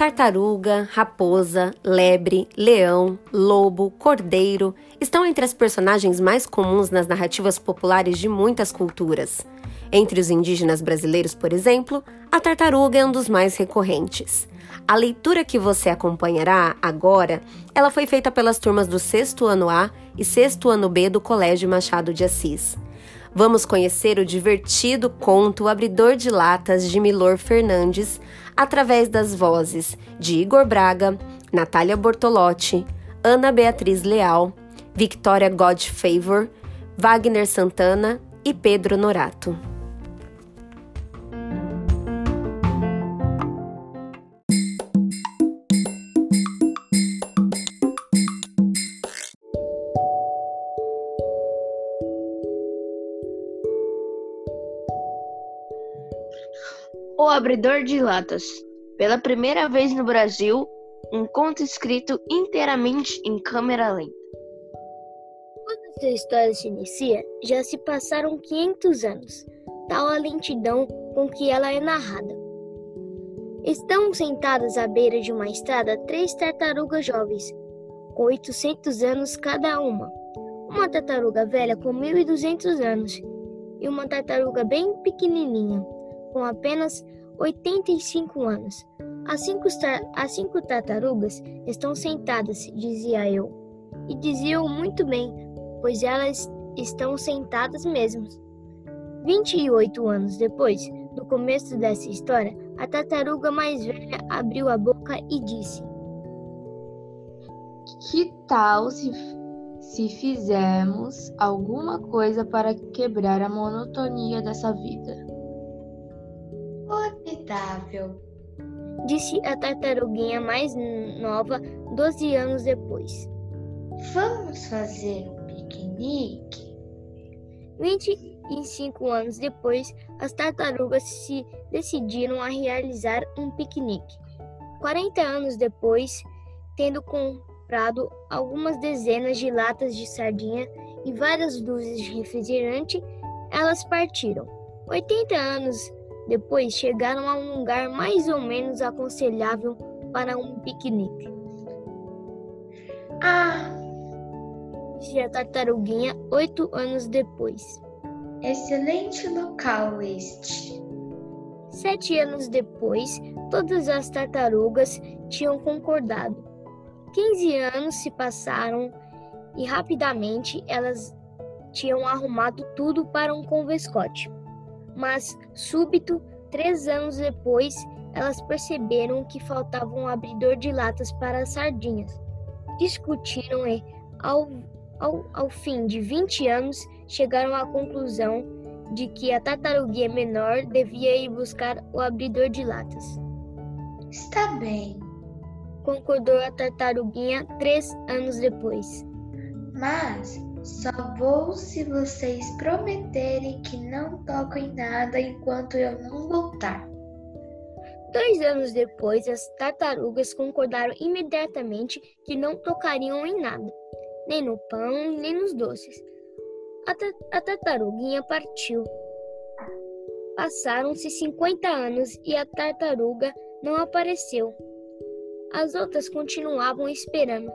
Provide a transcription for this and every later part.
Tartaruga, raposa, lebre, leão, lobo, cordeiro estão entre as personagens mais comuns nas narrativas populares de muitas culturas. Entre os indígenas brasileiros, por exemplo, a tartaruga é um dos mais recorrentes. A leitura que você acompanhará agora, ela foi feita pelas turmas do sexto ano A e sexto ano B do Colégio Machado de Assis. Vamos conhecer o divertido conto Abridor de Latas de Milor Fernandes através das vozes de Igor Braga, Natália Bortolotti, Ana Beatriz Leal, Victoria Godfavor, Wagner Santana e Pedro Norato. O Abridor de Latas. Pela primeira vez no Brasil, um conto escrito inteiramente em câmera lenta. Quando essa história se inicia, já se passaram 500 anos, tal a lentidão com que ela é narrada. Estão sentadas à beira de uma estrada três tartarugas jovens, com 800 anos cada uma. Uma tartaruga velha com 1.200 anos e uma tartaruga bem pequenininha com apenas 85 anos. As cinco, as cinco tartarugas estão sentadas, dizia eu. E diziam muito bem, pois elas estão sentadas mesmo. 28 anos depois do começo dessa história, a tartaruga mais velha abriu a boca e disse: Que tal se, se fizermos alguma coisa para quebrar a monotonia dessa vida? Formidável, disse a tartaruguinha mais nova, doze anos depois. Vamos fazer um piquenique? Vinte e cinco anos depois, as tartarugas se decidiram a realizar um piquenique. Quarenta anos depois, tendo comprado algumas dezenas de latas de sardinha e várias dúzias de refrigerante, elas partiram. Oitenta anos depois chegaram a um lugar mais ou menos aconselhável para um piquenique. Ah! Disse a tartaruguinha oito anos depois. Excelente local este. Sete anos depois, todas as tartarugas tinham concordado. Quinze anos se passaram e rapidamente elas tinham arrumado tudo para um convescote. Mas, súbito, três anos depois, elas perceberam que faltava um abridor de latas para as sardinhas. Discutiram e, ao, ao, ao fim de 20 anos, chegaram à conclusão de que a tartaruguinha menor devia ir buscar o abridor de latas. Está bem, concordou a tartaruguinha três anos depois. Mas só vou se vocês prometerem que não tocam em nada enquanto eu não voltar. Dois anos depois, as tartarugas concordaram imediatamente que não tocariam em nada, nem no pão, nem nos doces. A, a tartaruguinha partiu. Passaram-se 50 anos e a tartaruga não apareceu. As outras continuavam esperando.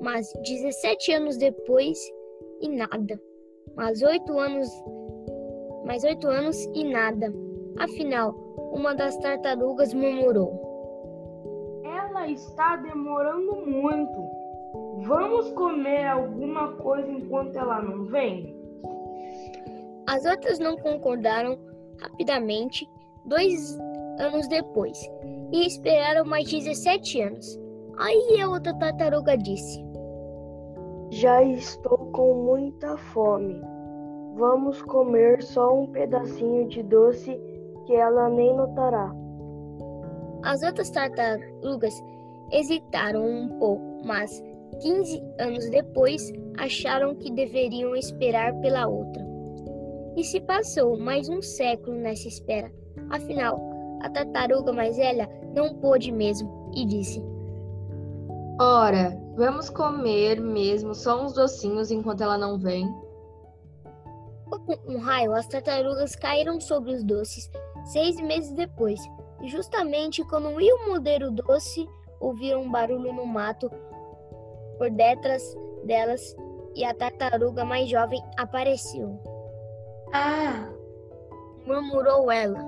Mas 17 anos depois e nada. Mais oito anos. Mais oito anos e nada. Afinal, uma das tartarugas murmurou. Ela está demorando muito. Vamos comer alguma coisa enquanto ela não vem? As outras não concordaram rapidamente, dois anos depois, e esperaram mais 17 anos. Aí a outra tartaruga disse: Já estou com muita fome. Vamos comer só um pedacinho de doce que ela nem notará. As outras tartarugas hesitaram um pouco, mas 15 anos depois acharam que deveriam esperar pela outra. E se passou mais um século nessa espera. Afinal, a tartaruga mais velha não pôde mesmo e disse: Ora, vamos comer mesmo só uns docinhos enquanto ela não vem? Como um raio, as tartarugas caíram sobre os doces seis meses depois. E justamente quando iam morder o doce, ouviram um barulho no mato por detrás delas e a tartaruga mais jovem apareceu. Ah, Murmurou ela.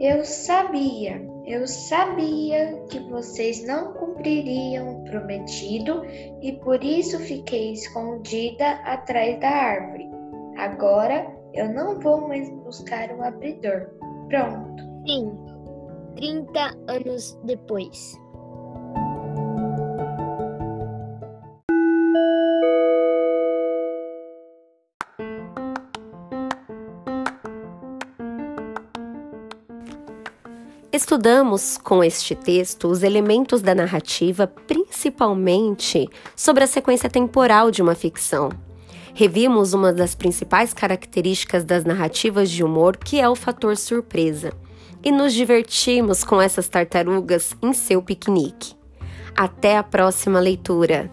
eu sabia, eu sabia que vocês não cumpririam o prometido e por isso fiquei escondida atrás da árvore. Agora eu não vou mais buscar o abridor. Pronto. Sim, 30 anos depois. Estudamos com este texto os elementos da narrativa, principalmente sobre a sequência temporal de uma ficção. Revimos uma das principais características das narrativas de humor, que é o fator surpresa, e nos divertimos com essas tartarugas em seu piquenique. Até a próxima leitura!